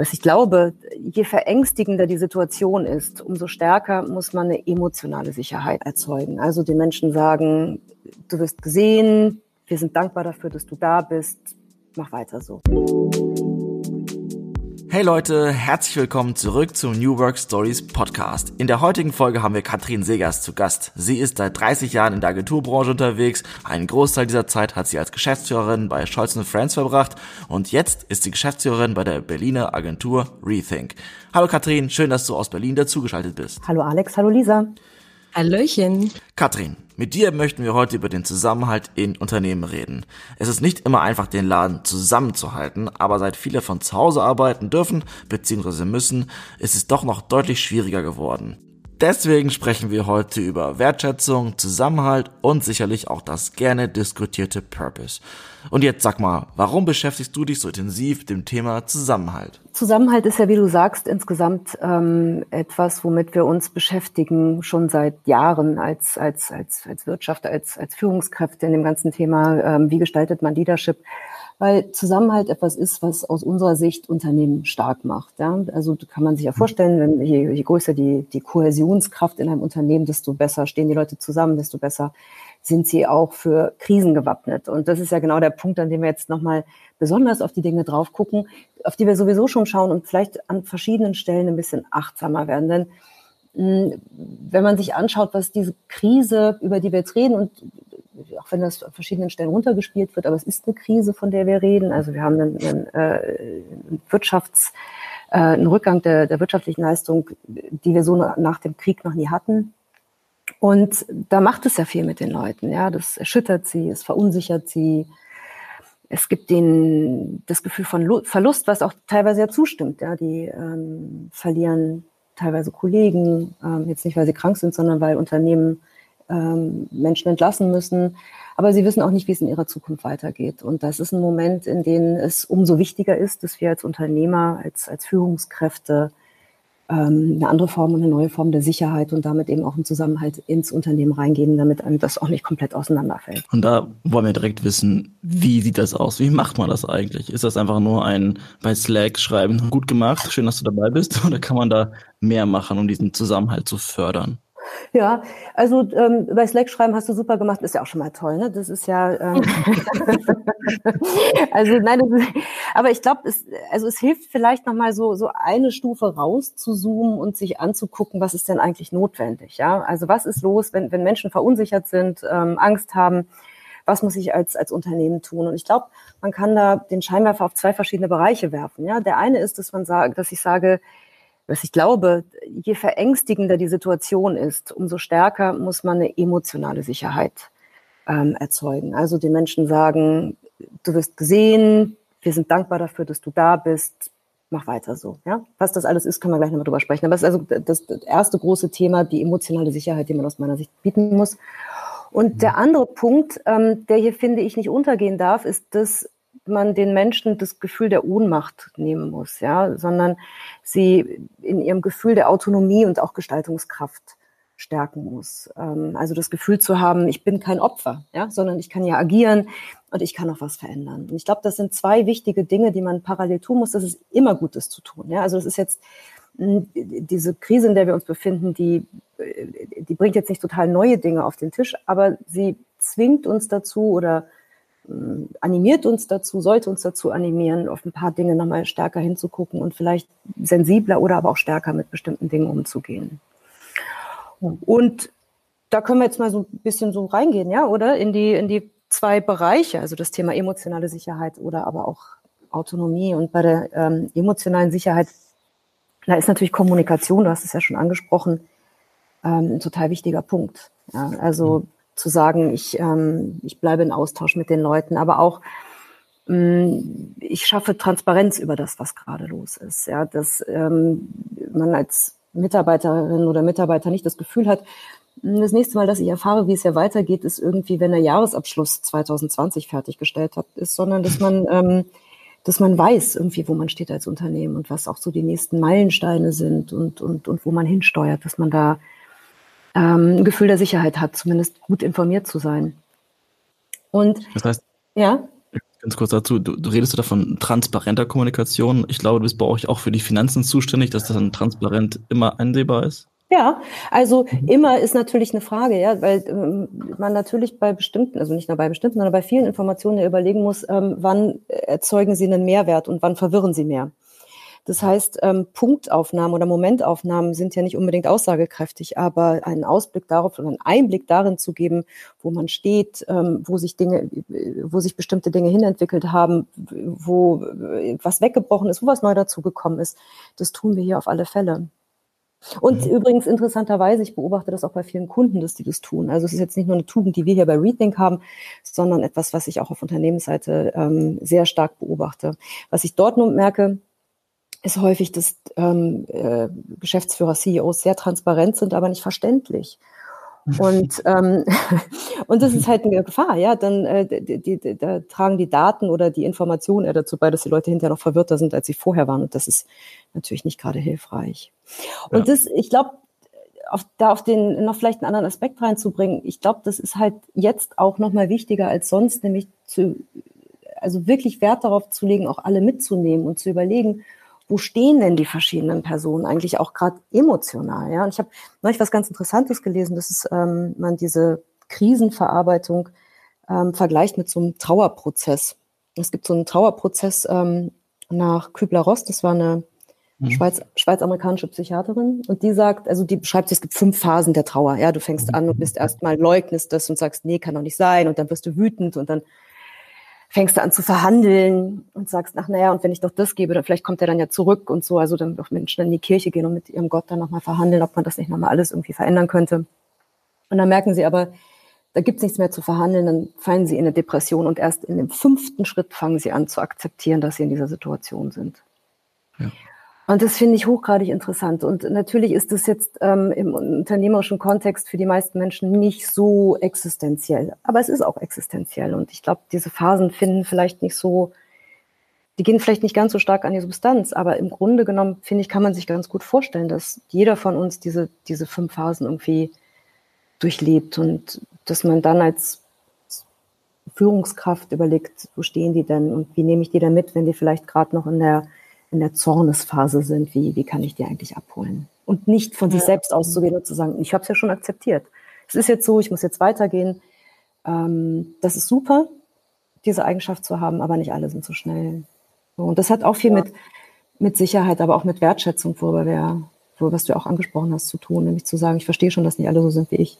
was ich glaube, je verängstigender die Situation ist, umso stärker muss man eine emotionale Sicherheit erzeugen. Also den Menschen sagen, du wirst gesehen, wir sind dankbar dafür, dass du da bist, mach weiter so. Hey Leute, herzlich willkommen zurück zum New Work Stories Podcast. In der heutigen Folge haben wir Katrin Segers zu Gast. Sie ist seit 30 Jahren in der Agenturbranche unterwegs. Einen Großteil dieser Zeit hat sie als Geschäftsführerin bei Scholz Friends verbracht und jetzt ist sie Geschäftsführerin bei der Berliner Agentur Rethink. Hallo Katrin, schön, dass du aus Berlin dazugeschaltet bist. Hallo Alex, hallo Lisa. Hallöchen. Katrin, mit dir möchten wir heute über den Zusammenhalt in Unternehmen reden. Es ist nicht immer einfach, den Laden zusammenzuhalten, aber seit viele von zu Hause arbeiten dürfen bzw. müssen, ist es doch noch deutlich schwieriger geworden. Deswegen sprechen wir heute über Wertschätzung, Zusammenhalt und sicherlich auch das gerne diskutierte Purpose. Und jetzt sag mal, warum beschäftigst du dich so intensiv mit dem Thema Zusammenhalt? Zusammenhalt ist ja, wie du sagst, insgesamt ähm, etwas, womit wir uns beschäftigen, schon seit Jahren als, als, als, als Wirtschaft, als, als Führungskräfte in dem ganzen Thema, ähm, wie gestaltet man Leadership weil Zusammenhalt etwas ist, was aus unserer Sicht Unternehmen stark macht. Ja? Also kann man sich ja vorstellen, wenn je, je größer die, die Kohäsionskraft in einem Unternehmen, desto besser stehen die Leute zusammen, desto besser sind sie auch für Krisen gewappnet. Und das ist ja genau der Punkt, an dem wir jetzt nochmal besonders auf die Dinge drauf gucken, auf die wir sowieso schon schauen und vielleicht an verschiedenen Stellen ein bisschen achtsamer werden. Denn hm, wenn man sich anschaut, was diese Krise, über die wir jetzt reden, und auch wenn das an verschiedenen Stellen runtergespielt wird, aber es ist eine Krise, von der wir reden. Also wir haben einen, einen, äh, Wirtschafts, äh, einen Rückgang der, der wirtschaftlichen Leistung, die wir so nach dem Krieg noch nie hatten. Und da macht es ja viel mit den Leuten. Ja, das erschüttert sie, es verunsichert sie. Es gibt denen das Gefühl von Verlust, was auch teilweise ja zustimmt. Ja, die ähm, verlieren teilweise Kollegen, ähm, jetzt nicht weil sie krank sind, sondern weil Unternehmen ähm, Menschen entlassen müssen. Aber sie wissen auch nicht, wie es in ihrer Zukunft weitergeht. Und das ist ein Moment, in dem es umso wichtiger ist, dass wir als Unternehmer, als, als Führungskräfte eine andere Form und eine neue Form der Sicherheit und damit eben auch einen Zusammenhalt ins Unternehmen reingeben, damit einem das auch nicht komplett auseinanderfällt. Und da wollen wir direkt wissen, wie sieht das aus? Wie macht man das eigentlich? Ist das einfach nur ein bei Slack schreiben, gut gemacht, schön, dass du dabei bist? Oder kann man da mehr machen, um diesen Zusammenhalt zu fördern? Ja, also ähm, bei Slack schreiben hast du super gemacht, ist ja auch schon mal toll, ne? Das ist ja ähm, also nein, ist, aber ich glaube, es also es hilft vielleicht noch mal so so eine Stufe raus zu zoomen und sich anzugucken, was ist denn eigentlich notwendig, ja? Also was ist los, wenn wenn Menschen verunsichert sind, ähm, Angst haben, was muss ich als als Unternehmen tun? Und ich glaube, man kann da den Scheinwerfer auf zwei verschiedene Bereiche werfen, ja? Der eine ist, dass man sagt, dass ich sage, was ich glaube, je verängstigender die Situation ist, umso stärker muss man eine emotionale Sicherheit ähm, erzeugen. Also die Menschen sagen, du wirst gesehen, wir sind dankbar dafür, dass du da bist, mach weiter so. Ja? Was das alles ist, können wir gleich nochmal drüber sprechen. Aber es ist also das, das erste große Thema, die emotionale Sicherheit, die man aus meiner Sicht bieten muss. Und mhm. der andere Punkt, ähm, der hier, finde ich, nicht untergehen darf, ist, dass man den Menschen das Gefühl der Ohnmacht nehmen muss, ja, sondern sie in ihrem Gefühl der Autonomie und auch Gestaltungskraft stärken muss. Ähm, also das Gefühl zu haben, ich bin kein Opfer, ja, sondern ich kann ja agieren und ich kann auch was verändern. Und ich glaube, das sind zwei wichtige Dinge, die man parallel tun muss. Das ist immer Gutes zu tun. Ja, also es ist jetzt hm, diese Krise, in der wir uns befinden, die, die bringt jetzt nicht total neue Dinge auf den Tisch, aber sie zwingt uns dazu oder äh, animiert uns dazu, sollte uns dazu animieren, auf ein paar Dinge nochmal stärker hinzugucken und vielleicht sensibler oder aber auch stärker mit bestimmten Dingen umzugehen. Und da können wir jetzt mal so ein bisschen so reingehen, ja, oder? In die, in die zwei Bereiche, also das Thema emotionale Sicherheit oder aber auch Autonomie. Und bei der ähm, emotionalen Sicherheit, da ist natürlich Kommunikation, du hast es ja schon angesprochen, ähm, ein total wichtiger Punkt. Ja, also mhm zu sagen, ich, ähm, ich bleibe in Austausch mit den Leuten, aber auch ähm, ich schaffe Transparenz über das, was gerade los ist. Ja, dass ähm, man als Mitarbeiterin oder Mitarbeiter nicht das Gefühl hat, hm, das nächste Mal, dass ich erfahre, wie es ja weitergeht, ist irgendwie, wenn der Jahresabschluss 2020 fertiggestellt hat, ist, sondern dass man, ähm, dass man weiß irgendwie, wo man steht als Unternehmen und was auch so die nächsten Meilensteine sind und, und, und wo man hinsteuert, dass man da ähm, ein Gefühl der Sicherheit hat, zumindest gut informiert zu sein. Und das heißt, ja. Ganz kurz dazu, du, du redest du da von transparenter Kommunikation. Ich glaube, du bist bei euch auch für die Finanzen zuständig, dass das dann transparent immer einsehbar ist. Ja, also immer ist natürlich eine Frage, ja, weil ähm, man natürlich bei bestimmten, also nicht nur bei bestimmten, sondern bei vielen Informationen ja überlegen muss, ähm, wann erzeugen sie einen Mehrwert und wann verwirren sie mehr. Das heißt, ähm, Punktaufnahmen oder Momentaufnahmen sind ja nicht unbedingt aussagekräftig, aber einen Ausblick darauf oder einen Einblick darin zu geben, wo man steht, ähm, wo sich Dinge, wo sich bestimmte Dinge hinentwickelt haben, wo was weggebrochen ist, wo was neu dazugekommen ist, das tun wir hier auf alle Fälle. Und mhm. übrigens interessanterweise, ich beobachte das auch bei vielen Kunden, dass die das tun. Also es ist jetzt nicht nur eine Tugend, die wir hier bei Rethink haben, sondern etwas, was ich auch auf Unternehmensseite ähm, sehr stark beobachte. Was ich dort nur merke, ist häufig, dass ähm, äh, Geschäftsführer, CEOs sehr transparent sind, aber nicht verständlich. Und, ähm, und das ist halt eine Gefahr, ja. Dann äh, die, die, da tragen die Daten oder die Informationen eher dazu bei, dass die Leute hinterher noch verwirrter sind, als sie vorher waren. Und das ist natürlich nicht gerade hilfreich. Und ja. das, ich glaube, auf, da auf den noch vielleicht einen anderen Aspekt reinzubringen, ich glaube, das ist halt jetzt auch nochmal wichtiger als sonst, nämlich zu, also wirklich Wert darauf zu legen, auch alle mitzunehmen und zu überlegen, wo stehen denn die verschiedenen Personen eigentlich auch gerade emotional? Ja, und ich habe neulich was ganz Interessantes gelesen, dass ist, ähm, man diese Krisenverarbeitung ähm, vergleicht mit so einem Trauerprozess. Es gibt so einen Trauerprozess ähm, nach Kübler-Ross, das war eine mhm. Schweiz, schweiz-amerikanische Psychiaterin und die sagt, also die beschreibt, es gibt fünf Phasen der Trauer. Ja, du fängst an und bist erstmal leugnest das und sagst, nee, kann doch nicht sein und dann wirst du wütend und dann fängst du an zu verhandeln und sagst, ach naja, und wenn ich doch das gebe, dann vielleicht kommt er dann ja zurück und so. Also dann doch Menschen in die Kirche gehen und mit ihrem Gott dann nochmal verhandeln, ob man das nicht nochmal alles irgendwie verändern könnte. Und dann merken sie aber, da gibt's nichts mehr zu verhandeln, dann fallen sie in eine Depression und erst in dem fünften Schritt fangen sie an zu akzeptieren, dass sie in dieser Situation sind. Ja. Und das finde ich hochgradig interessant. Und natürlich ist das jetzt ähm, im unternehmerischen Kontext für die meisten Menschen nicht so existenziell. Aber es ist auch existenziell. Und ich glaube, diese Phasen finden vielleicht nicht so, die gehen vielleicht nicht ganz so stark an die Substanz. Aber im Grunde genommen, finde ich, kann man sich ganz gut vorstellen, dass jeder von uns diese, diese fünf Phasen irgendwie durchlebt und dass man dann als Führungskraft überlegt, wo stehen die denn und wie nehme ich die denn mit, wenn die vielleicht gerade noch in der in der Zornesphase sind, wie, wie kann ich die eigentlich abholen? Und nicht von sich selbst auszugehen und zu sagen, ich habe es ja schon akzeptiert. Es ist jetzt so, ich muss jetzt weitergehen. Ähm, das ist super, diese Eigenschaft zu haben, aber nicht alle sind so schnell. Und das hat auch viel ja. mit, mit Sicherheit, aber auch mit Wertschätzung, worüber wir, worüber was du auch angesprochen hast, zu tun, nämlich zu sagen, ich verstehe schon, dass nicht alle so sind wie ich.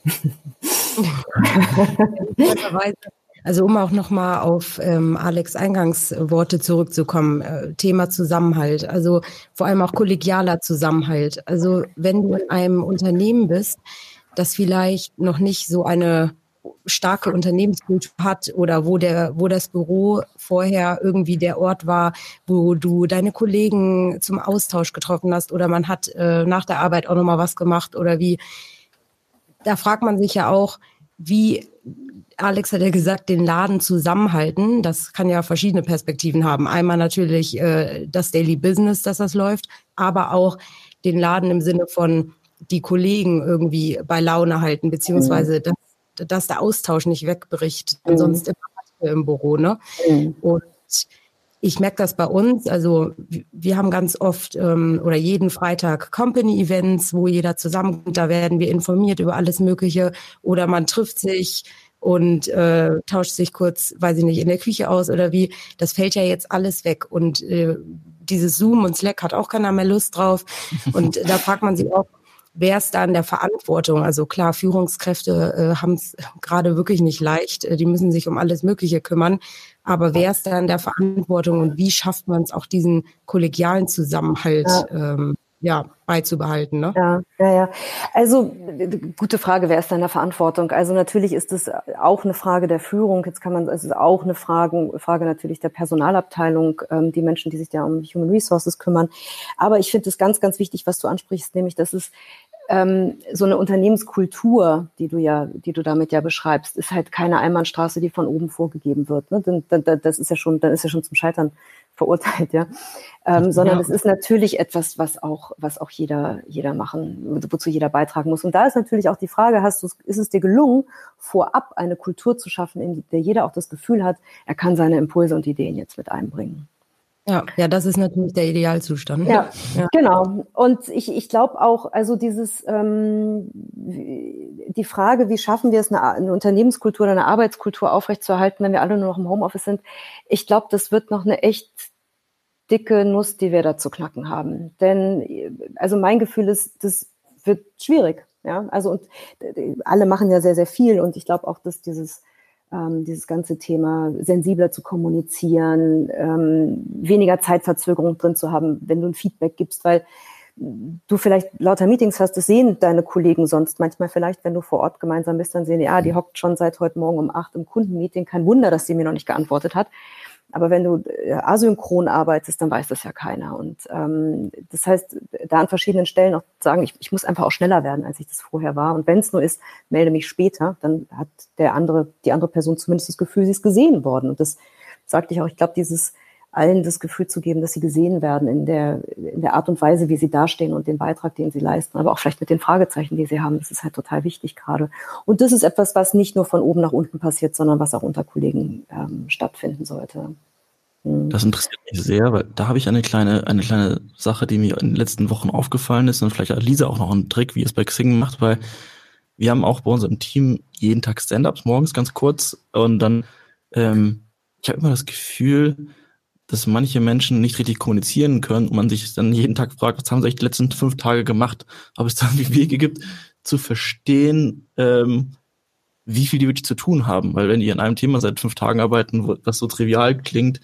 Also um auch nochmal auf ähm, Alex Eingangsworte zurückzukommen, äh, Thema Zusammenhalt, also vor allem auch kollegialer Zusammenhalt. Also wenn du in einem Unternehmen bist, das vielleicht noch nicht so eine starke Unternehmenskultur hat oder wo der, wo das Büro vorher irgendwie der Ort war, wo du deine Kollegen zum Austausch getroffen hast oder man hat äh, nach der Arbeit auch nochmal was gemacht oder wie, da fragt man sich ja auch, wie Alex hat ja gesagt, den Laden zusammenhalten. Das kann ja verschiedene Perspektiven haben. Einmal natürlich äh, das Daily Business, dass das läuft, aber auch den Laden im Sinne von die Kollegen irgendwie bei Laune halten, beziehungsweise mhm. dass, dass der Austausch nicht wegbricht. Mhm. Ansonsten immer im Büro. Ne? Mhm. Und ich merke das bei uns. Also wir haben ganz oft ähm, oder jeden Freitag Company-Events, wo jeder zusammenkommt. Da werden wir informiert über alles Mögliche oder man trifft sich und äh, tauscht sich kurz, weiß ich nicht, in der Küche aus oder wie. Das fällt ja jetzt alles weg und äh, dieses Zoom und Slack hat auch keiner mehr Lust drauf. Und da fragt man sich auch, wer ist da in der Verantwortung? Also klar, Führungskräfte äh, haben es gerade wirklich nicht leicht. Äh, die müssen sich um alles Mögliche kümmern. Aber wer ist da in der Verantwortung und wie schafft man es auch diesen kollegialen Zusammenhalt? Ja. Ähm, ja, beizubehalten. Ne? Ja, ja, ja. Also gute Frage, wer ist da in der Verantwortung? Also natürlich ist es auch eine Frage der Führung. Jetzt kann man, es ist auch eine Frage, Frage natürlich der Personalabteilung, ähm, die Menschen, die sich da um Human Resources kümmern. Aber ich finde es ganz, ganz wichtig, was du ansprichst, nämlich, dass es ähm, so eine Unternehmenskultur, die du ja, die du damit ja beschreibst, ist halt keine Einbahnstraße, die von oben vorgegeben wird. Ne? Das ist ja schon, dann ist ja schon zum Scheitern verurteilt, ja. Ähm, sondern es ist natürlich etwas, was auch, was auch jeder, jeder machen, wozu jeder beitragen muss. Und da ist natürlich auch die Frage, hast du, ist es dir gelungen, vorab eine Kultur zu schaffen, in der jeder auch das Gefühl hat, er kann seine Impulse und Ideen jetzt mit einbringen? Ja, ja, das ist natürlich der Idealzustand. Ja, ja. genau. Und ich, ich glaube auch, also dieses ähm, die Frage, wie schaffen wir es, eine, eine Unternehmenskultur oder eine Arbeitskultur aufrechtzuerhalten, wenn wir alle nur noch im Homeoffice sind, ich glaube, das wird noch eine echt dicke Nuss, die wir da zu knacken haben. Denn also mein Gefühl ist, das wird schwierig. Ja, also und alle machen ja sehr, sehr viel und ich glaube auch, dass dieses ähm, dieses ganze Thema sensibler zu kommunizieren, ähm, weniger Zeitverzögerung drin zu haben, wenn du ein Feedback gibst, weil du vielleicht lauter Meetings hast, das sehen deine Kollegen sonst manchmal vielleicht, wenn du vor Ort gemeinsam bist, dann sehen die, ah, die hockt schon seit heute Morgen um acht im Kundenmeeting, kein Wunder, dass sie mir noch nicht geantwortet hat. Aber wenn du äh, asynchron arbeitest, dann weiß das ja keiner. Und ähm, das heißt, da an verschiedenen Stellen auch sagen, ich, ich muss einfach auch schneller werden, als ich das vorher war. Und wenn es nur ist, melde mich später, dann hat der andere, die andere Person zumindest das Gefühl, sie ist gesehen worden. Und das sagte ich auch, ich glaube, dieses allen das Gefühl zu geben, dass sie gesehen werden in der, in der Art und Weise, wie sie dastehen und den Beitrag, den sie leisten, aber auch vielleicht mit den Fragezeichen, die sie haben. Das ist halt total wichtig gerade. Und das ist etwas, was nicht nur von oben nach unten passiert, sondern was auch unter Kollegen ähm, stattfinden sollte. Mhm. Das interessiert mich sehr, weil da habe ich eine kleine, eine kleine Sache, die mir in den letzten Wochen aufgefallen ist und vielleicht hat Lisa auch noch einen Trick, wie es bei Xing macht, weil wir haben auch bei unserem Team jeden Tag Stand-ups morgens ganz kurz und dann, ähm, ich habe immer das Gefühl, dass manche Menschen nicht richtig kommunizieren können und man sich dann jeden Tag fragt, was haben sie eigentlich die letzten fünf Tage gemacht, ob es da Wege gibt, zu verstehen, ähm, wie viel die wirklich zu tun haben. Weil wenn die an einem Thema seit fünf Tagen arbeiten, was so trivial klingt,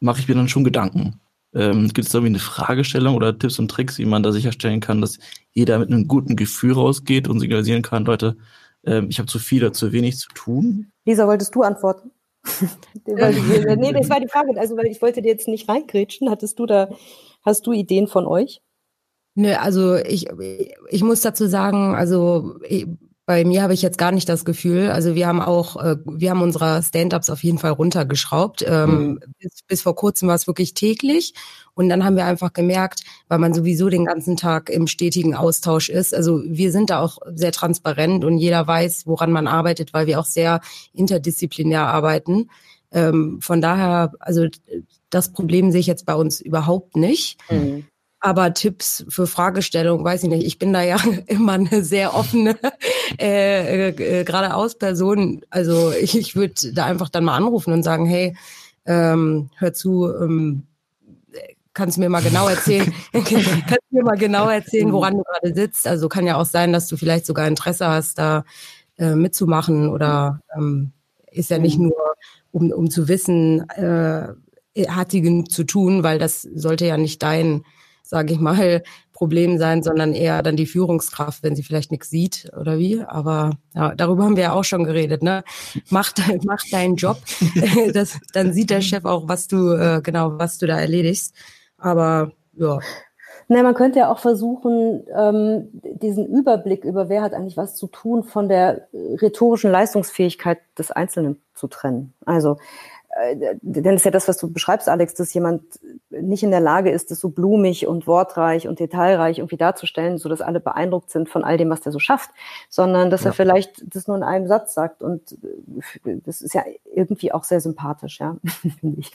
mache ich mir dann schon Gedanken. Ähm, Gibt es da irgendwie eine Fragestellung oder Tipps und Tricks, wie man da sicherstellen kann, dass jeder mit einem guten Gefühl rausgeht und signalisieren kann, Leute, ähm, ich habe zu viel oder zu wenig zu tun? Lisa, wolltest du antworten? nee, das war die Frage. Also, weil ich wollte dir jetzt nicht reingrätschen. Hattest du da, hast du Ideen von euch? Nö, also ich, ich muss dazu sagen, also bei mir habe ich jetzt gar nicht das Gefühl. Also wir haben auch, äh, wir haben unsere Stand-ups auf jeden Fall runtergeschraubt. Ähm, mhm. bis, bis vor kurzem war es wirklich täglich. Und dann haben wir einfach gemerkt, weil man sowieso den ganzen Tag im stetigen Austausch ist. Also wir sind da auch sehr transparent und jeder weiß, woran man arbeitet, weil wir auch sehr interdisziplinär arbeiten. Ähm, von daher, also das Problem sehe ich jetzt bei uns überhaupt nicht. Mhm. Aber Tipps für Fragestellungen, weiß ich nicht. Ich bin da ja immer eine sehr offene äh, äh, geradeaus Person. Also ich, ich würde da einfach dann mal anrufen und sagen, hey, ähm, hör zu, ähm, kannst du mir mal genau erzählen, kannst du mir mal genau erzählen, woran du gerade sitzt. Also kann ja auch sein, dass du vielleicht sogar Interesse hast, da äh, mitzumachen oder ähm, ist ja nicht nur, um, um zu wissen, äh, hat sie genug zu tun, weil das sollte ja nicht dein sage ich mal, Problem sein, sondern eher dann die Führungskraft, wenn sie vielleicht nichts sieht oder wie. Aber ja, darüber haben wir ja auch schon geredet. Ne? Mach, mach deinen Job, das, dann sieht der Chef auch, was du äh, genau, was du da erledigst. Aber ja. Na, man könnte ja auch versuchen, ähm, diesen Überblick über wer hat eigentlich was zu tun von der rhetorischen Leistungsfähigkeit des Einzelnen zu trennen. Also äh, denn es ist ja das, was du beschreibst, Alex, dass jemand nicht in der Lage ist, das so blumig und wortreich und detailreich irgendwie darzustellen, so dass alle beeindruckt sind von all dem, was der so schafft, sondern dass ja. er vielleicht das nur in einem Satz sagt und äh, das ist ja irgendwie auch sehr sympathisch, ja, finde ich.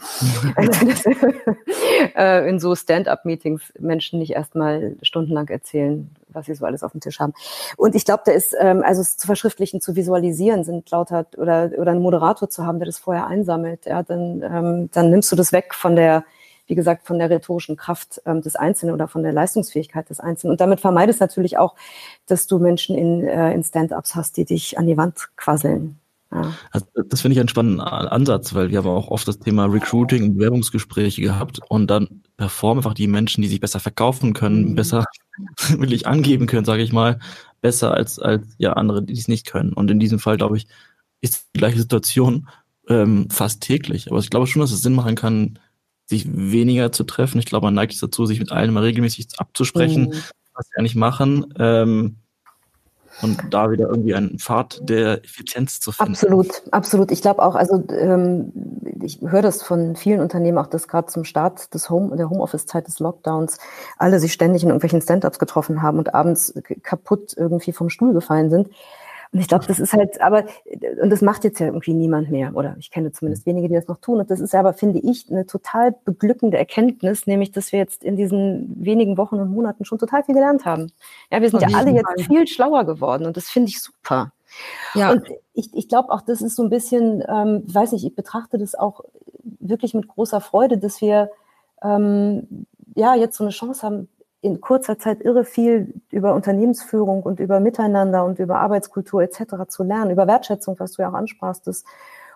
also, dass, äh, in so Stand-up-Meetings Menschen nicht erstmal stundenlang erzählen, was sie so alles auf dem Tisch haben. Und ich glaube, da ist, ähm, also es zu verschriftlichen, zu visualisieren, sind lauter oder oder einen Moderator zu haben, der das vorher einsammelt, ja, dann ähm, dann nimmst du das weg von der wie gesagt, von der rhetorischen Kraft ähm, des Einzelnen oder von der Leistungsfähigkeit des Einzelnen. Und damit vermeidest natürlich auch, dass du Menschen in, äh, in Stand-ups hast, die dich an die Wand quasseln. Ja. Also das finde ich einen spannenden Ansatz, weil wir haben auch oft das Thema Recruiting und Bewerbungsgespräche gehabt und dann performen einfach die Menschen, die sich besser verkaufen können, mhm. besser wirklich angeben können, sage ich mal, besser als als ja andere, die es nicht können. Und in diesem Fall glaube ich ist die gleiche Situation ähm, fast täglich. Aber ich glaube schon, dass es Sinn machen kann, sich weniger zu treffen. Ich glaube, man neigt es dazu, sich mit allen mal regelmäßig abzusprechen. Mhm was sie eigentlich machen. Ähm, und da wieder irgendwie einen Pfad der Effizienz zu finden. Absolut, absolut. Ich glaube auch, also ähm, ich höre das von vielen Unternehmen auch, dass gerade zum Start des Home, der Homeoffice-Zeit des Lockdowns alle sich ständig in irgendwelchen Stand-ups getroffen haben und abends kaputt irgendwie vom Stuhl gefallen sind. Und ich glaube, das ist halt, aber, und das macht jetzt ja irgendwie niemand mehr, oder ich kenne zumindest wenige, die das noch tun. Und das ist aber, finde ich, eine total beglückende Erkenntnis, nämlich, dass wir jetzt in diesen wenigen Wochen und Monaten schon total viel gelernt haben. Ja, wir sind ja alle jetzt viel schlauer geworden und das finde ich super. Ja. Und ich, ich glaube auch, das ist so ein bisschen, ähm, weiß nicht, ich betrachte das auch wirklich mit großer Freude, dass wir ähm, ja jetzt so eine Chance haben, in kurzer Zeit irre viel über Unternehmensführung und über Miteinander und über Arbeitskultur etc. zu lernen, über Wertschätzung, was du ja auch ansprachst, das,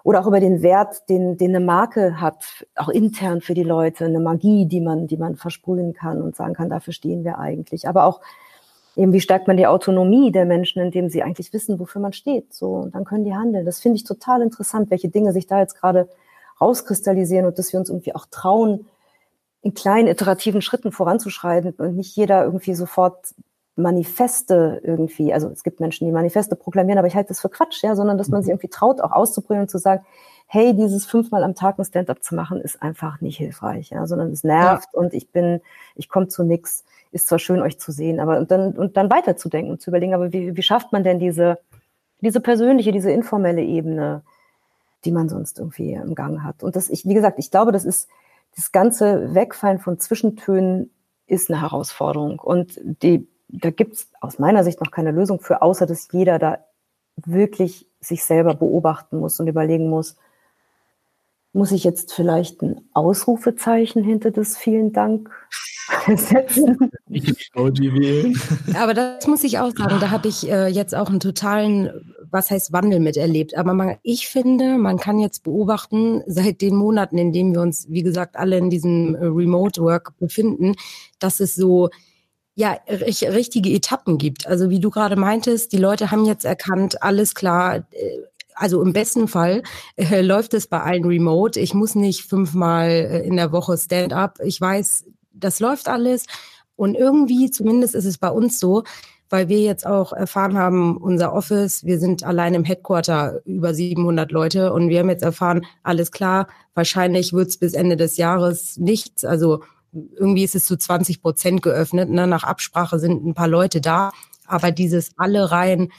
oder auch über den Wert, den, den eine Marke hat, auch intern für die Leute, eine Magie, die man, die man versprühen kann und sagen kann, dafür stehen wir eigentlich. Aber auch eben, wie stärkt man die Autonomie der Menschen, indem sie eigentlich wissen, wofür man steht. So, und dann können die handeln. Das finde ich total interessant, welche Dinge sich da jetzt gerade rauskristallisieren und dass wir uns irgendwie auch trauen, in kleinen iterativen Schritten voranzuschreiten und nicht jeder irgendwie sofort Manifeste irgendwie, also es gibt Menschen, die Manifeste proklamieren, aber ich halte das für Quatsch, ja, sondern dass man sich mhm. irgendwie traut, auch auszuprobieren und zu sagen, hey, dieses fünfmal am Tag ein Stand-up zu machen, ist einfach nicht hilfreich, ja, sondern es nervt ja. und ich bin, ich komme zu nix. Ist zwar schön, euch zu sehen, aber und dann und dann weiterzudenken und zu überlegen, aber wie, wie schafft man denn diese diese persönliche, diese informelle Ebene, die man sonst irgendwie im Gang hat? Und das, ich, wie gesagt, ich glaube, das ist das ganze Wegfallen von Zwischentönen ist eine Herausforderung. Und die, da gibt's aus meiner Sicht noch keine Lösung für, außer dass jeder da wirklich sich selber beobachten muss und überlegen muss, muss ich jetzt vielleicht ein Ausrufezeichen hinter das vielen Dank setzen? Aber das muss ich auch sagen, da habe ich äh, jetzt auch einen totalen was heißt Wandel miterlebt. Aber man, ich finde, man kann jetzt beobachten, seit den Monaten, in denen wir uns, wie gesagt, alle in diesem äh, Remote Work befinden, dass es so ja, richtige Etappen gibt. Also wie du gerade meintest, die Leute haben jetzt erkannt, alles klar, äh, also im besten Fall äh, läuft es bei allen remote. Ich muss nicht fünfmal äh, in der Woche Stand-up. Ich weiß, das läuft alles. Und irgendwie, zumindest ist es bei uns so, weil wir jetzt auch erfahren haben, unser Office, wir sind allein im Headquarter über 700 Leute und wir haben jetzt erfahren, alles klar, wahrscheinlich wird es bis Ende des Jahres nichts. Also irgendwie ist es zu 20 Prozent geöffnet. Ne? Nach Absprache sind ein paar Leute da, aber dieses alle rein,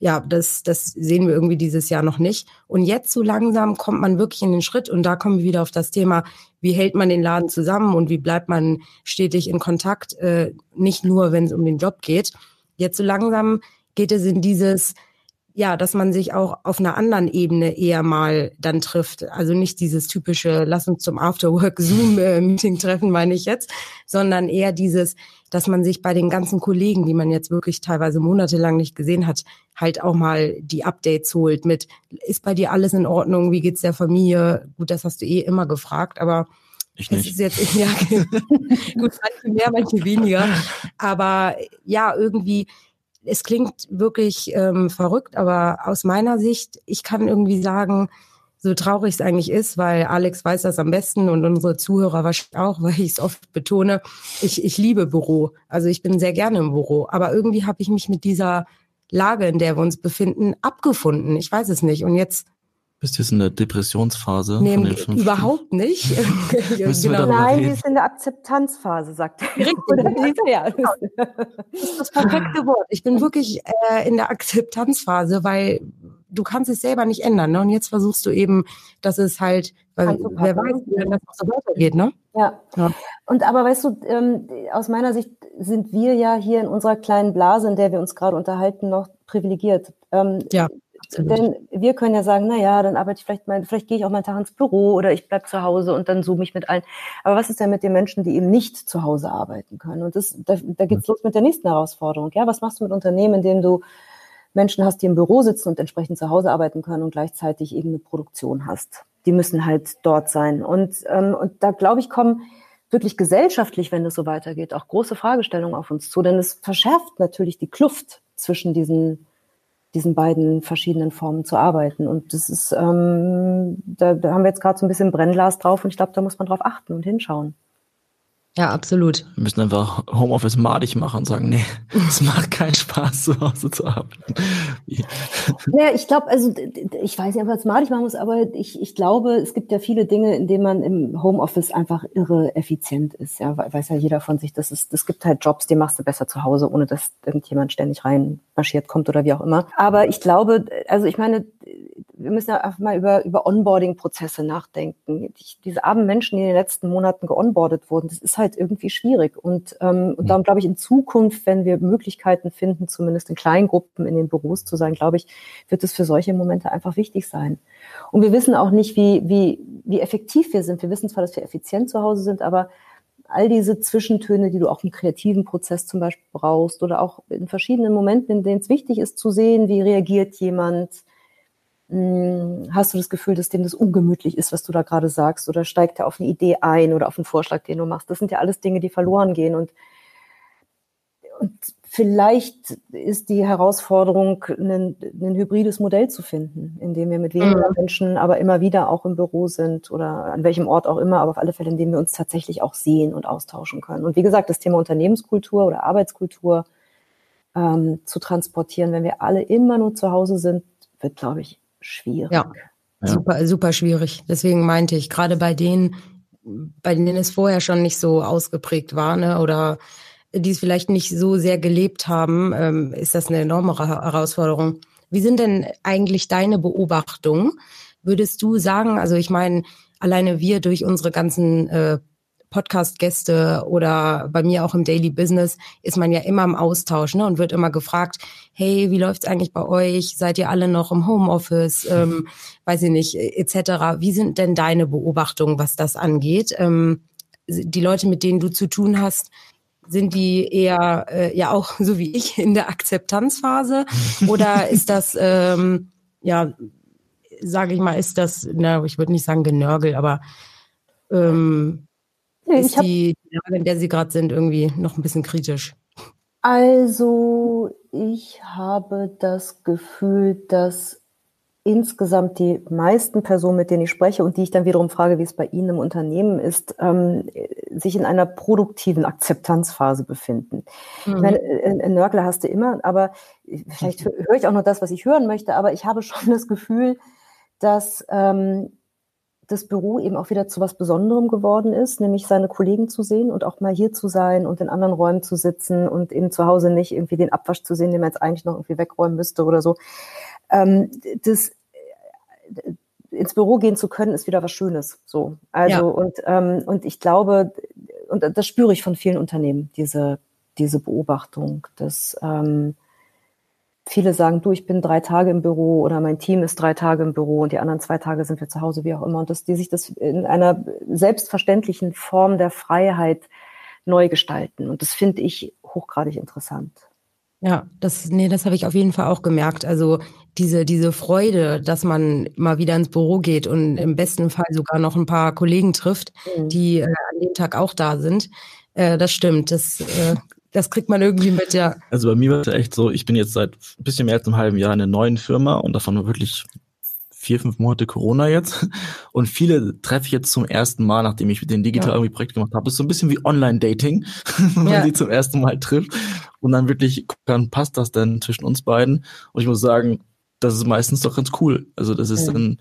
ja, das, das sehen wir irgendwie dieses Jahr noch nicht. Und jetzt so langsam kommt man wirklich in den Schritt und da kommen wir wieder auf das Thema, wie hält man den Laden zusammen und wie bleibt man stetig in Kontakt, äh, nicht nur, wenn es um den Job geht. Jetzt so langsam geht es in dieses, ja, dass man sich auch auf einer anderen Ebene eher mal dann trifft. Also nicht dieses typische, lass uns zum Afterwork-Zoom-Meeting treffen, meine ich jetzt, sondern eher dieses, dass man sich bei den ganzen Kollegen, die man jetzt wirklich teilweise monatelang nicht gesehen hat, halt auch mal die Updates holt mit, ist bei dir alles in Ordnung? Wie geht's der Familie? Gut, das hast du eh immer gefragt, aber ich nicht. ist jetzt, ja, gut, manche mehr, manche weniger. Aber ja, irgendwie, es klingt wirklich ähm, verrückt, aber aus meiner Sicht, ich kann irgendwie sagen, so traurig es eigentlich ist, weil Alex weiß das am besten und unsere Zuhörer wahrscheinlich auch, weil ich es oft betone, ich, ich liebe Büro. Also ich bin sehr gerne im Büro. Aber irgendwie habe ich mich mit dieser Lage, in der wir uns befinden, abgefunden. Ich weiß es nicht. Und jetzt bist du jetzt in der Depressionsphase? Nee, überhaupt nicht. genau. Nein, die ist in der Akzeptanzphase, sagt er. Richtig. ja. Das ist das perfekte Wort. Ich bin wirklich äh, in der Akzeptanzphase, weil du kannst es selber nicht ändern. Ne? Und jetzt versuchst du eben, dass es halt, weil, wer weiß, wie das noch so weitergeht, ne? Ja. ja. Und aber weißt du, ähm, aus meiner Sicht sind wir ja hier in unserer kleinen Blase, in der wir uns gerade unterhalten, noch privilegiert. Ähm, ja. Absolut. Denn wir können ja sagen, na ja, dann arbeite ich vielleicht mal, vielleicht gehe ich auch mal einen Tag ins Büro oder ich bleib zu Hause und dann zoome ich mit allen. Aber was ist denn mit den Menschen, die eben nicht zu Hause arbeiten können? Und das, da, da geht's los mit der nächsten Herausforderung. Ja, was machst du mit Unternehmen, in denen du Menschen hast, die im Büro sitzen und entsprechend zu Hause arbeiten können und gleichzeitig eben eine Produktion hast? Die müssen halt dort sein. Und, ähm, und da glaube ich, kommen wirklich gesellschaftlich, wenn es so weitergeht, auch große Fragestellungen auf uns zu. Denn es verschärft natürlich die Kluft zwischen diesen diesen beiden verschiedenen Formen zu arbeiten. Und das ist, ähm, da, da haben wir jetzt gerade so ein bisschen Brennglas drauf und ich glaube, da muss man drauf achten und hinschauen. Ja, absolut. Wir müssen einfach Homeoffice madig machen und sagen, nee, es macht keinen Spaß, zu Hause zu arbeiten. ja, ich glaube, also ich weiß nicht, ob man es madig machen muss, aber ich, ich glaube, es gibt ja viele Dinge, in denen man im Homeoffice einfach irre effizient ist. Ja, weiß ja jeder von sich, dass es, es gibt halt Jobs, die machst du besser zu Hause, ohne dass irgendjemand ständig rein marschiert kommt oder wie auch immer. Aber ich glaube, also ich meine, wir müssen ja einfach mal über, über Onboarding-Prozesse nachdenken. Ich, diese armen Menschen, die in den letzten Monaten geonboardet wurden, das ist halt irgendwie schwierig. Und, ähm, und darum glaube ich, in Zukunft, wenn wir Möglichkeiten finden, zumindest in kleinen Gruppen in den Büros zu sein, glaube ich, wird es für solche Momente einfach wichtig sein. Und wir wissen auch nicht, wie, wie, wie effektiv wir sind. Wir wissen zwar, dass wir effizient zu Hause sind, aber all diese Zwischentöne, die du auch im kreativen Prozess zum Beispiel brauchst oder auch in verschiedenen Momenten, in denen es wichtig ist zu sehen, wie reagiert jemand, hm, hast du das Gefühl, dass dem das ungemütlich ist, was du da gerade sagst? Oder steigt er auf eine Idee ein oder auf einen Vorschlag, den du machst? Das sind ja alles Dinge, die verloren gehen. Und, und vielleicht ist die Herausforderung, ein, ein hybrides Modell zu finden, in dem wir mit weniger mhm. Menschen, aber immer wieder auch im Büro sind oder an welchem Ort auch immer, aber auf alle Fälle, in dem wir uns tatsächlich auch sehen und austauschen können. Und wie gesagt, das Thema Unternehmenskultur oder Arbeitskultur ähm, zu transportieren, wenn wir alle immer nur zu Hause sind, wird, glaube ich, schwierig. Ja, super, super schwierig. Deswegen meinte ich, gerade bei denen, bei denen es vorher schon nicht so ausgeprägt war, ne, oder die es vielleicht nicht so sehr gelebt haben, ähm, ist das eine enorme Herausforderung. Wie sind denn eigentlich deine Beobachtungen? Würdest du sagen, also ich meine, alleine wir durch unsere ganzen äh, Podcast-Gäste oder bei mir auch im Daily Business ist man ja immer im Austausch ne, und wird immer gefragt, hey, wie läuft's eigentlich bei euch? Seid ihr alle noch im Homeoffice? Ähm, weiß ich nicht, etc. Wie sind denn deine Beobachtungen, was das angeht? Ähm, die Leute, mit denen du zu tun hast, sind die eher äh, ja auch so wie ich in der Akzeptanzphase oder ist das ähm, ja sage ich mal ist das na ich würde nicht sagen genörgel aber ähm, ist die, die Lage, in der Sie gerade sind, irgendwie noch ein bisschen kritisch? Also ich habe das Gefühl, dass insgesamt die meisten Personen, mit denen ich spreche und die ich dann wiederum frage, wie es bei Ihnen im Unternehmen ist, ähm, sich in einer produktiven Akzeptanzphase befinden. Mhm. Ich meine, einen Nörgler hast du immer, aber vielleicht höre ich auch nur das, was ich hören möchte, aber ich habe schon das Gefühl, dass ähm, das Büro eben auch wieder zu was Besonderem geworden ist, nämlich seine Kollegen zu sehen und auch mal hier zu sein und in anderen Räumen zu sitzen und eben zu Hause nicht irgendwie den Abwasch zu sehen, den man jetzt eigentlich noch irgendwie wegräumen müsste oder so. Ähm, das äh, ins Büro gehen zu können, ist wieder was Schönes. So. Also, ja. und, ähm, und ich glaube, und das spüre ich von vielen Unternehmen, diese, diese Beobachtung, dass ähm, viele sagen, du, ich bin drei Tage im Büro oder mein Team ist drei Tage im Büro und die anderen zwei Tage sind wir zu Hause, wie auch immer. Und dass die sich das in einer selbstverständlichen Form der Freiheit neu gestalten. Und das finde ich hochgradig interessant. Ja, das, nee, das habe ich auf jeden Fall auch gemerkt. Also diese, diese Freude, dass man mal wieder ins Büro geht und im besten Fall sogar noch ein paar Kollegen trifft, mhm. die äh, an dem Tag auch da sind. Äh, das stimmt. Das äh, das kriegt man irgendwie mit, ja. Also bei mir war es echt so, ich bin jetzt seit ein bisschen mehr als einem halben Jahr in einer neuen Firma und davon wirklich vier, fünf Monate Corona jetzt. Und viele treffe ich jetzt zum ersten Mal, nachdem ich mit den digital ja. irgendwie Projekt gemacht habe. Das ist so ein bisschen wie Online-Dating, wenn man ja. sie zum ersten Mal trifft. Und dann wirklich dann passt das denn zwischen uns beiden. Und ich muss sagen, das ist meistens doch ganz cool. Also das ist ja. dann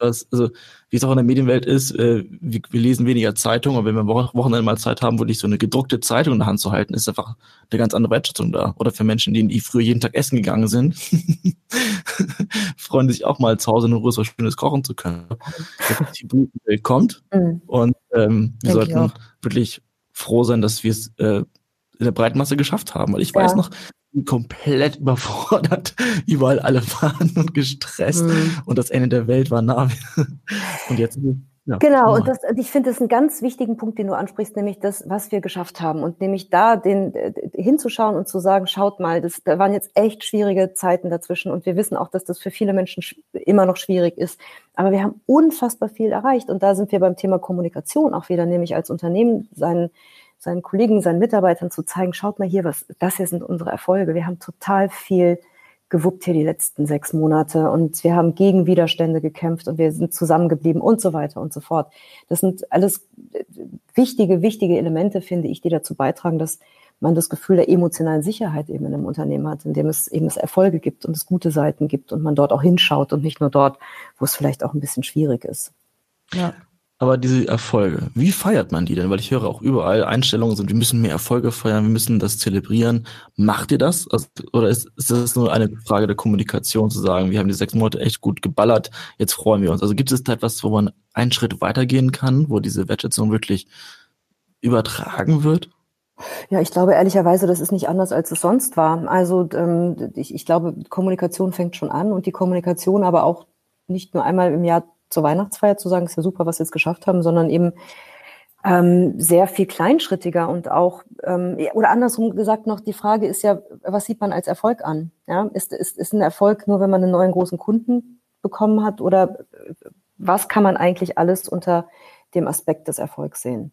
das, also wie es auch in der Medienwelt ist, äh, wir, wir lesen weniger Zeitung, aber wenn wir Wochenende mal Zeit haben, wirklich so eine gedruckte Zeitung in der Hand zu halten, ist einfach eine ganz andere Wertschätzung da. Oder für Menschen, die, die früher jeden Tag essen gegangen sind, freuen sich auch mal zu Hause in Ruhe so schönes kochen zu können. Die Welt kommt mhm. und ähm, wir Denk sollten wirklich froh sein, dass wir es äh, in der Breitmasse geschafft haben. Weil ich ja. weiß noch, komplett überfordert, überall alle waren und gestresst mhm. und das Ende der Welt war nah. und jetzt ja, genau, und das, ich finde das einen ganz wichtigen Punkt, den du ansprichst, nämlich das, was wir geschafft haben. Und nämlich da den äh, hinzuschauen und zu sagen, schaut mal, das, da waren jetzt echt schwierige Zeiten dazwischen und wir wissen auch, dass das für viele Menschen immer noch schwierig ist. Aber wir haben unfassbar viel erreicht. Und da sind wir beim Thema Kommunikation auch wieder, nämlich als Unternehmen seinen seinen Kollegen, seinen Mitarbeitern zu zeigen, schaut mal hier, was, das hier sind unsere Erfolge. Wir haben total viel gewuppt hier die letzten sechs Monate und wir haben gegen Widerstände gekämpft und wir sind zusammengeblieben und so weiter und so fort. Das sind alles wichtige, wichtige Elemente, finde ich, die dazu beitragen, dass man das Gefühl der emotionalen Sicherheit eben in einem Unternehmen hat, in dem es eben es Erfolge gibt und es gute Seiten gibt und man dort auch hinschaut und nicht nur dort, wo es vielleicht auch ein bisschen schwierig ist. Ja. Aber diese Erfolge, wie feiert man die denn? Weil ich höre auch überall Einstellungen sind, wir müssen mehr Erfolge feiern, wir müssen das zelebrieren. Macht ihr das? Also, oder ist, ist das nur eine Frage der Kommunikation zu sagen, wir haben die sechs Monate echt gut geballert, jetzt freuen wir uns? Also gibt es da etwas, wo man einen Schritt weitergehen kann, wo diese Wertschätzung wirklich übertragen wird? Ja, ich glaube ehrlicherweise, das ist nicht anders, als es sonst war. Also ähm, ich, ich glaube, Kommunikation fängt schon an und die Kommunikation aber auch nicht nur einmal im Jahr zur Weihnachtsfeier zu sagen, ist ja super, was wir jetzt geschafft haben, sondern eben ähm, sehr viel kleinschrittiger und auch, ähm, oder andersrum gesagt noch, die Frage ist ja, was sieht man als Erfolg an? Ja? Ist, ist, ist ein Erfolg nur, wenn man einen neuen großen Kunden bekommen hat oder was kann man eigentlich alles unter dem Aspekt des Erfolgs sehen?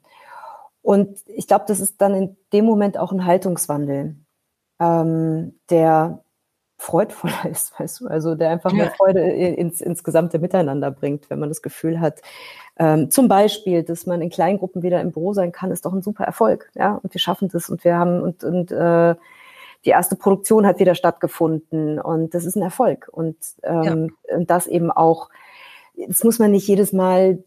Und ich glaube, das ist dann in dem Moment auch ein Haltungswandel, ähm, der freudvoller ist, weißt du, also der einfach mehr Freude ins, ins gesamte Miteinander bringt, wenn man das Gefühl hat, ähm, zum Beispiel, dass man in Kleingruppen wieder im Büro sein kann, ist doch ein super Erfolg, ja, und wir schaffen das und wir haben und, und äh, die erste Produktion hat wieder stattgefunden und das ist ein Erfolg. Und, ähm, ja. und das eben auch, das muss man nicht jedes Mal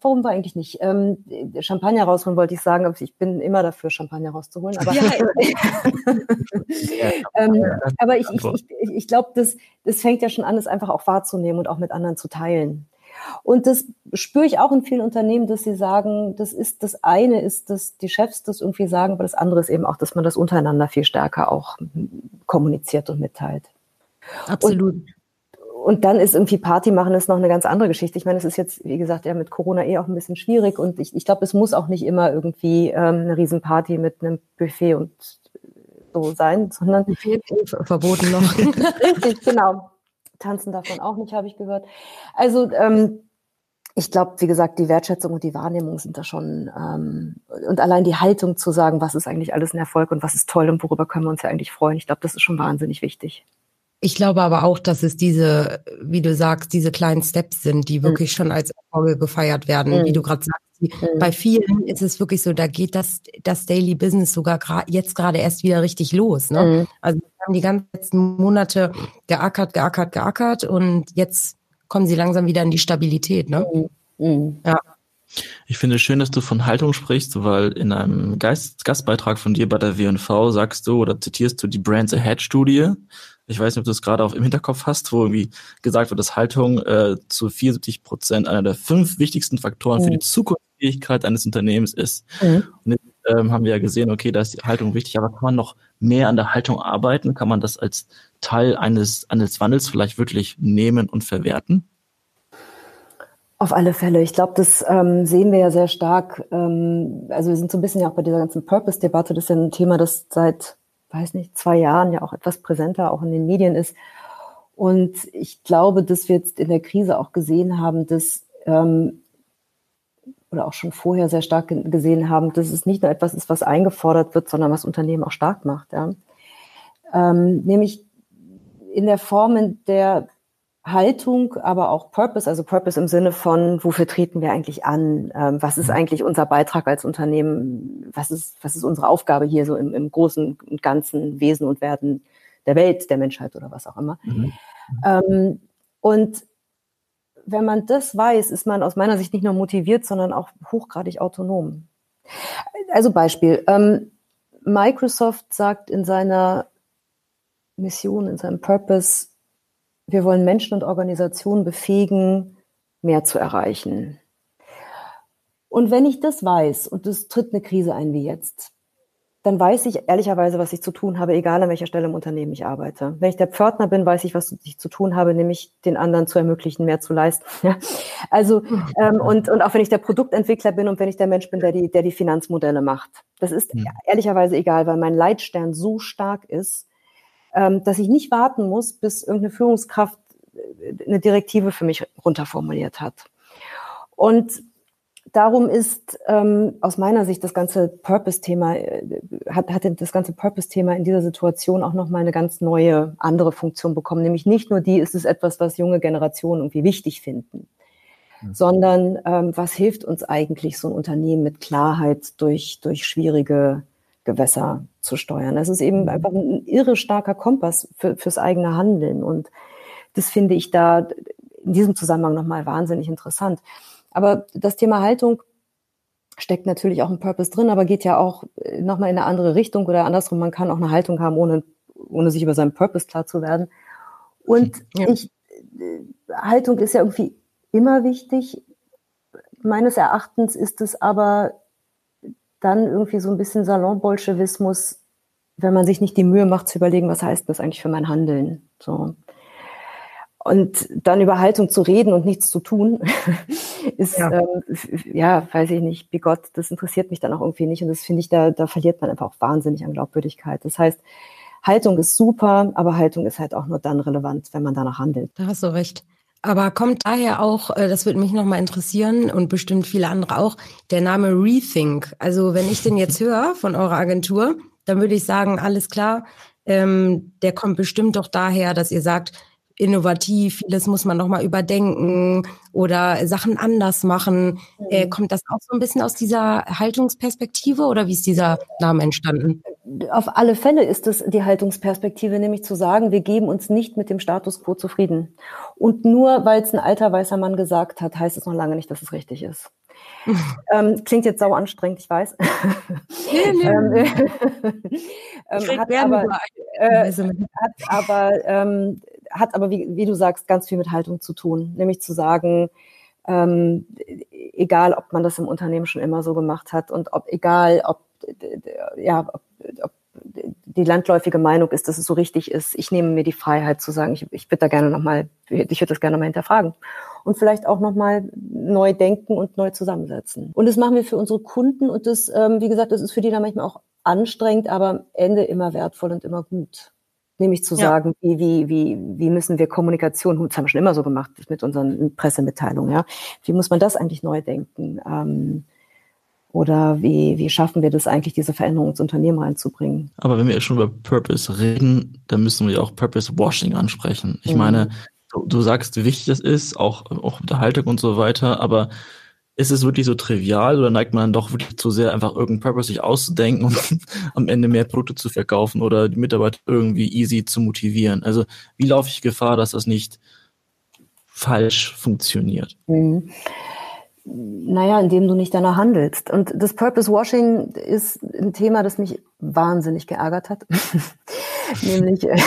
warum war eigentlich nicht? Ähm, Champagner rausholen wollte ich sagen, aber ich bin immer dafür, Champagner rauszuholen. Aber, ja. ähm, aber ich, ich, ich, ich glaube, das, das fängt ja schon an, es einfach auch wahrzunehmen und auch mit anderen zu teilen. Und das spüre ich auch in vielen Unternehmen, dass sie sagen, das ist das eine ist, dass die Chefs das irgendwie sagen, aber das andere ist eben auch, dass man das untereinander viel stärker auch kommuniziert und mitteilt. Absolut. Und und dann ist irgendwie Party machen ist noch eine ganz andere Geschichte. Ich meine, es ist jetzt, wie gesagt, ja mit Corona eh auch ein bisschen schwierig und ich, ich glaube, es muss auch nicht immer irgendwie ähm, eine Riesenparty mit einem Buffet und so sein, sondern Buffet verboten noch. Richtig, genau. Tanzen davon auch nicht, habe ich gehört. Also ähm, ich glaube, wie gesagt, die Wertschätzung und die Wahrnehmung sind da schon ähm, und allein die Haltung zu sagen, was ist eigentlich alles ein Erfolg und was ist toll und worüber können wir uns ja eigentlich freuen. Ich glaube, das ist schon wahnsinnig wichtig. Ich glaube aber auch, dass es diese, wie du sagst, diese kleinen Steps sind, die wirklich mhm. schon als Erfolge gefeiert werden, mhm. wie du gerade sagst. Mhm. Bei vielen ist es wirklich so, da geht das, das Daily Business sogar jetzt gerade erst wieder richtig los. Ne? Mhm. Also wir haben die ganzen letzten Monate geackert, geackert, geackert und jetzt kommen sie langsam wieder in die Stabilität. Ne? Mhm. Mhm. Ja. Ich finde es schön, dass du von Haltung sprichst, weil in einem Geist Gastbeitrag von dir bei der WNV sagst du oder zitierst du die Brands Ahead Studie. Ich weiß nicht, ob du es gerade auch im Hinterkopf hast, wo irgendwie gesagt wird, dass Haltung äh, zu 74 Prozent einer der fünf wichtigsten Faktoren mhm. für die mhm. Zukunftsfähigkeit eines Unternehmens ist. Mhm. Und jetzt ähm, haben wir ja gesehen, okay, da ist die Haltung wichtig, aber kann man noch mehr an der Haltung arbeiten? Kann man das als Teil eines, eines Wandels vielleicht wirklich nehmen und verwerten? Auf alle Fälle. Ich glaube, das ähm, sehen wir ja sehr stark. Ähm, also wir sind so ein bisschen ja auch bei dieser ganzen Purpose-Debatte. Das ist ja ein Thema, das seit weiß nicht, zwei Jahren ja auch etwas präsenter auch in den Medien ist. Und ich glaube, dass wir jetzt in der Krise auch gesehen haben, dass ähm, oder auch schon vorher sehr stark gesehen haben, dass es nicht nur etwas ist, was eingefordert wird, sondern was Unternehmen auch stark macht. Ja. Ähm, nämlich in der Form, in der Haltung, aber auch Purpose, also Purpose im Sinne von, wofür treten wir eigentlich an? Ähm, was ist mhm. eigentlich unser Beitrag als Unternehmen? Was ist, was ist unsere Aufgabe hier so im, im großen und ganzen Wesen und Werden der Welt, der Menschheit oder was auch immer? Mhm. Ähm, und wenn man das weiß, ist man aus meiner Sicht nicht nur motiviert, sondern auch hochgradig autonom. Also Beispiel. Ähm, Microsoft sagt in seiner Mission, in seinem Purpose, wir wollen Menschen und Organisationen befähigen, mehr zu erreichen. Und wenn ich das weiß und es tritt eine Krise ein wie jetzt, dann weiß ich ehrlicherweise, was ich zu tun habe, egal an welcher Stelle im Unternehmen ich arbeite. Wenn ich der Pförtner bin, weiß ich, was ich zu tun habe, nämlich den anderen zu ermöglichen, mehr zu leisten. Also ähm, und, und auch wenn ich der Produktentwickler bin und wenn ich der Mensch bin, der die, der die Finanzmodelle macht. Das ist ja. ehrlicherweise egal, weil mein Leitstern so stark ist, dass ich nicht warten muss, bis irgendeine Führungskraft äh, eine Direktive für mich runterformuliert hat. Und darum ist ähm, aus meiner Sicht das ganze Purpose-Thema äh, hat, hat das ganze Purpose-Thema in dieser Situation auch nochmal eine ganz neue, andere Funktion bekommen. Nämlich nicht nur die, ist es etwas, was junge Generationen irgendwie wichtig finden, mhm. sondern ähm, was hilft uns eigentlich, so ein Unternehmen mit Klarheit durch, durch schwierige Gewässer zu steuern. Das ist eben mhm. einfach ein irre starker Kompass für, fürs eigene Handeln. Und das finde ich da in diesem Zusammenhang nochmal wahnsinnig interessant. Aber das Thema Haltung steckt natürlich auch ein Purpose drin, aber geht ja auch äh, nochmal in eine andere Richtung oder andersrum. Man kann auch eine Haltung haben, ohne, ohne sich über seinen Purpose klar zu werden. Und ja. ich, äh, Haltung ist ja irgendwie immer wichtig. Meines Erachtens ist es aber dann irgendwie so ein bisschen Salonbolschewismus, wenn man sich nicht die Mühe macht zu überlegen, was heißt das eigentlich für mein Handeln. So. Und dann über Haltung zu reden und nichts zu tun, ist, ja. Ähm, ja, weiß ich nicht, bigott, das interessiert mich dann auch irgendwie nicht. Und das finde ich, da, da verliert man einfach auch wahnsinnig an Glaubwürdigkeit. Das heißt, Haltung ist super, aber Haltung ist halt auch nur dann relevant, wenn man danach handelt. Da hast du recht. Aber kommt daher auch, äh, das würde mich nochmal interessieren und bestimmt viele andere auch, der Name Rethink. Also wenn ich den jetzt höre von eurer Agentur, dann würde ich sagen, alles klar, ähm, der kommt bestimmt doch daher, dass ihr sagt, innovativ, vieles muss man nochmal überdenken oder Sachen anders machen. Äh, mhm. kommt das auch so ein bisschen aus dieser Haltungsperspektive oder wie ist dieser Name entstanden? Auf alle Fälle ist es die Haltungsperspektive, nämlich zu sagen, wir geben uns nicht mit dem Status quo zufrieden. Und nur weil es ein alter weißer Mann gesagt hat, heißt es noch lange nicht, dass es richtig ist. ähm, klingt jetzt sau anstrengend, ich weiß. Nee, nee. ähm, ähm, hat, aber, äh, hat aber ähm, hat aber, wie, wie du sagst, ganz viel mit Haltung zu tun. Nämlich zu sagen, ähm, egal ob man das im Unternehmen schon immer so gemacht hat und ob egal ob ja ob, ob die landläufige Meinung ist, dass es so richtig ist. Ich nehme mir die Freiheit zu sagen, ich, ich würde da gerne nochmal, ich würde das gerne nochmal hinterfragen und vielleicht auch nochmal neu denken und neu zusammensetzen. Und das machen wir für unsere Kunden und das, ähm, wie gesagt, das ist für die dann manchmal auch anstrengend, aber am Ende immer wertvoll und immer gut. Nämlich zu sagen, ja. wie, wie, wie, wie müssen wir Kommunikation, das haben wir schon immer so gemacht mit unseren Pressemitteilungen, ja. Wie muss man das eigentlich neu denken? Ähm, oder wie, wie schaffen wir das eigentlich, diese Veränderung ins Unternehmen reinzubringen? Aber wenn wir schon über Purpose reden, dann müssen wir auch Purpose Washing ansprechen. Ich mhm. meine, du, du, sagst, wie wichtig das ist, auch, auch mit der Haltung und so weiter, aber ist es wirklich so trivial oder neigt man dann doch wirklich zu sehr, einfach irgendeinen Purpose sich auszudenken und am Ende mehr Produkte zu verkaufen oder die Mitarbeiter irgendwie easy zu motivieren? Also wie laufe ich Gefahr, dass das nicht falsch funktioniert? Mhm. Naja, indem du nicht danach handelst. Und das Purpose Washing ist ein Thema, das mich wahnsinnig geärgert hat. Nämlich äh,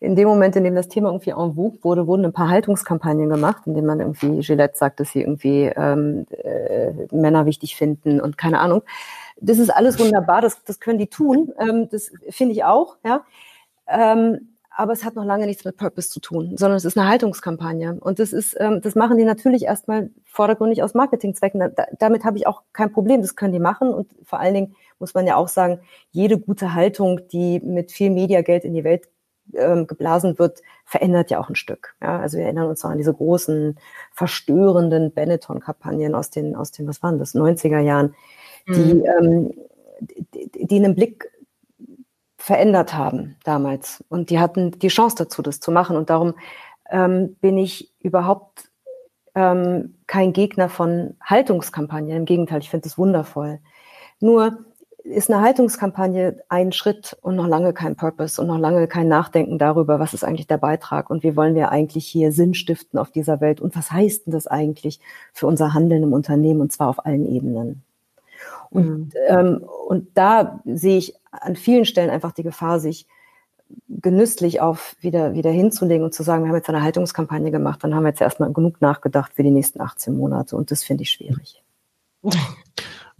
in dem Moment, in dem das Thema irgendwie en vogue wurde, wurden ein paar Haltungskampagnen gemacht, in denen man irgendwie Gillette sagt, dass sie irgendwie ähm, äh, Männer wichtig finden und keine Ahnung. Das ist alles wunderbar, das, das können die tun. Ähm, das finde ich auch, ja. Ähm, aber es hat noch lange nichts mit Purpose zu tun, sondern es ist eine Haltungskampagne. Und das ist, ähm, das machen die natürlich erstmal vordergründig aus Marketingzwecken. Da, damit habe ich auch kein Problem. Das können die machen. Und vor allen Dingen muss man ja auch sagen, jede gute Haltung, die mit viel Mediageld in die Welt ähm, geblasen wird, verändert ja auch ein Stück. Ja, also wir erinnern uns noch an diese großen, verstörenden Benetton-Kampagnen aus den, aus den, was waren das, 90er Jahren, die, mhm. ähm, die, die einen Blick verändert haben damals. Und die hatten die Chance dazu, das zu machen. Und darum ähm, bin ich überhaupt ähm, kein Gegner von Haltungskampagnen. Im Gegenteil, ich finde es wundervoll. Nur ist eine Haltungskampagne ein Schritt und noch lange kein Purpose und noch lange kein Nachdenken darüber, was ist eigentlich der Beitrag und wie wollen wir eigentlich hier Sinn stiften auf dieser Welt und was heißt denn das eigentlich für unser Handeln im Unternehmen und zwar auf allen Ebenen. Und, mhm. ähm, und da sehe ich an vielen Stellen einfach die Gefahr, sich genüsslich auf wieder, wieder hinzulegen und zu sagen, wir haben jetzt eine Haltungskampagne gemacht, dann haben wir jetzt erstmal genug nachgedacht für die nächsten 18 Monate und das finde ich schwierig.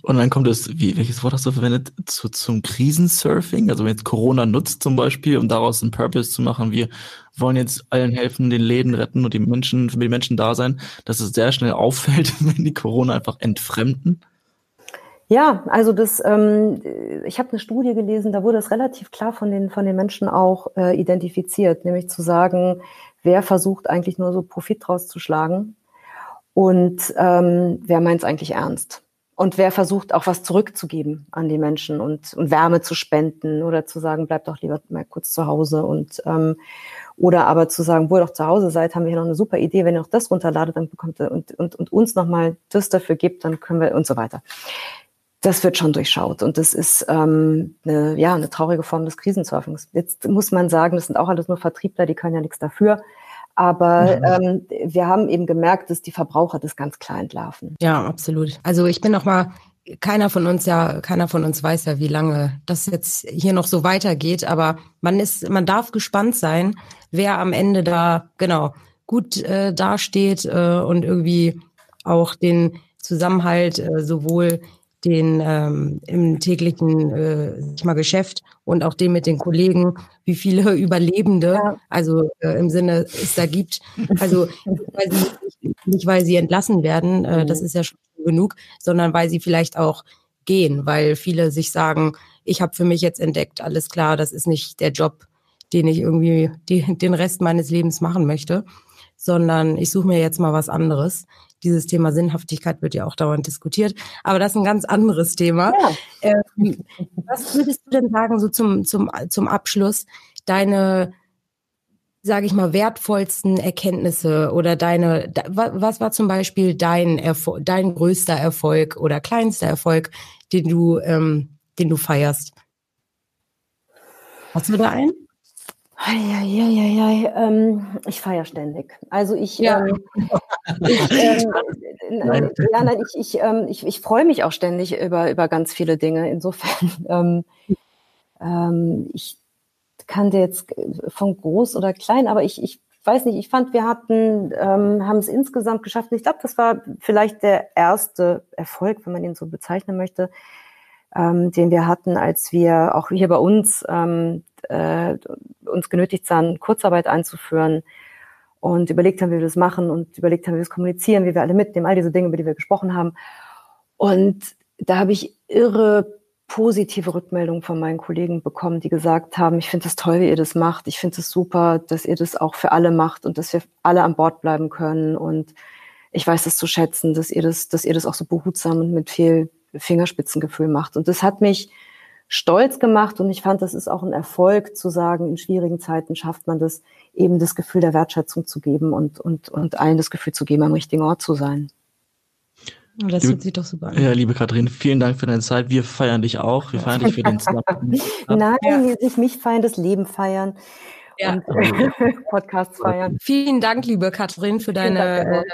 Und dann kommt es, wie, welches Wort hast du verwendet, zu, zum Krisensurfing? Also wenn jetzt Corona nutzt zum Beispiel, um daraus einen Purpose zu machen, wir wollen jetzt allen helfen, den Läden retten und die Menschen, für die Menschen da sein, dass es sehr schnell auffällt, wenn die Corona einfach entfremden? Ja, also das, ähm, ich habe eine Studie gelesen, da wurde es relativ klar von den von den Menschen auch äh, identifiziert, nämlich zu sagen, wer versucht eigentlich nur so Profit draus zu schlagen und ähm, wer meint es eigentlich ernst. Und wer versucht auch was zurückzugeben an die Menschen und, und Wärme zu spenden oder zu sagen, bleibt doch lieber mal kurz zu Hause und ähm, oder aber zu sagen, wo ihr doch zu Hause seid, haben wir hier noch eine super Idee, wenn ihr auch das runterladet, dann bekommt ihr und, und, und uns nochmal das dafür gibt, dann können wir und so weiter. Das wird schon durchschaut und das ist ähm, eine, ja, eine traurige Form des Krisensurfings. Jetzt muss man sagen, das sind auch alles nur Vertriebler, die können ja nichts dafür. Aber mhm. ähm, wir haben eben gemerkt, dass die Verbraucher das ganz klar entlarven. Ja, absolut. Also ich bin noch mal keiner von uns ja, keiner von uns weiß ja, wie lange das jetzt hier noch so weitergeht, aber man ist, man darf gespannt sein, wer am Ende da genau gut äh, dasteht äh, und irgendwie auch den Zusammenhalt äh, sowohl den ähm, im täglichen äh, ich mal Geschäft und auch den mit den Kollegen, wie viele Überlebende, ja. also äh, im Sinne es da gibt. Also weil sie, nicht, weil sie entlassen werden, äh, mhm. das ist ja schon genug, sondern weil sie vielleicht auch gehen, weil viele sich sagen, ich habe für mich jetzt entdeckt, alles klar, das ist nicht der Job, den ich irgendwie die, den Rest meines Lebens machen möchte, sondern ich suche mir jetzt mal was anderes dieses Thema Sinnhaftigkeit wird ja auch dauernd diskutiert, aber das ist ein ganz anderes Thema. Ja. Ähm, was würdest du denn sagen, so zum, zum, zum Abschluss, deine, sage ich mal, wertvollsten Erkenntnisse oder deine, was war zum Beispiel dein, Erfolg, dein größter Erfolg oder kleinster Erfolg, den du, ähm, den du feierst? Hast du da einen? Ja, ja, ja, ja. Ähm, ich feiere ständig. Also ich, ja. ähm, ich ähm, nein. ja, nein, ich, ich, ähm, ich, ich freue mich auch ständig über, über ganz viele Dinge. Insofern, ähm, ähm, ich kann dir jetzt von groß oder klein, aber ich, ich weiß nicht, ich fand, wir hatten, ähm, haben es insgesamt geschafft. Ich glaube, das war vielleicht der erste Erfolg, wenn man ihn so bezeichnen möchte, den wir hatten, als wir auch hier bei uns äh, uns genötigt sahen, Kurzarbeit einzuführen und überlegt haben, wie wir das machen und überlegt haben, wie wir es kommunizieren, wie wir alle mitnehmen, all diese Dinge, über die wir gesprochen haben. Und da habe ich irre positive Rückmeldungen von meinen Kollegen bekommen, die gesagt haben, ich finde es toll, wie ihr das macht. Ich finde es super, dass ihr das auch für alle macht und dass wir alle an Bord bleiben können. Und ich weiß es zu schätzen, dass ihr das, dass ihr das auch so behutsam und mit viel Fingerspitzengefühl macht. Und das hat mich stolz gemacht und ich fand, das ist auch ein Erfolg zu sagen, in schwierigen Zeiten schafft man das, eben das Gefühl der Wertschätzung zu geben und, und, und allen das Gefühl zu geben, am richtigen Ort zu sein. Oh, das liebe, sieht doch super an. Ja, liebe Katrin, vielen Dank für deine Zeit. Wir feiern dich auch. Wir feiern dich für den Snap. Nein, ja. nicht mich feiern, das Leben feiern ja. und Podcasts feiern. Vielen Dank, liebe Katrin, für deinen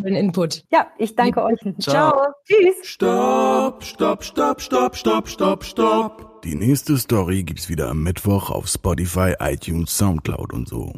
tollen Input. Ja, ich danke euch. Ciao. Ciao. Tschüss. Stopp, stopp, stopp, stopp, stopp, stopp, stopp. Die nächste Story gibt's wieder am Mittwoch auf Spotify, iTunes, Soundcloud und so.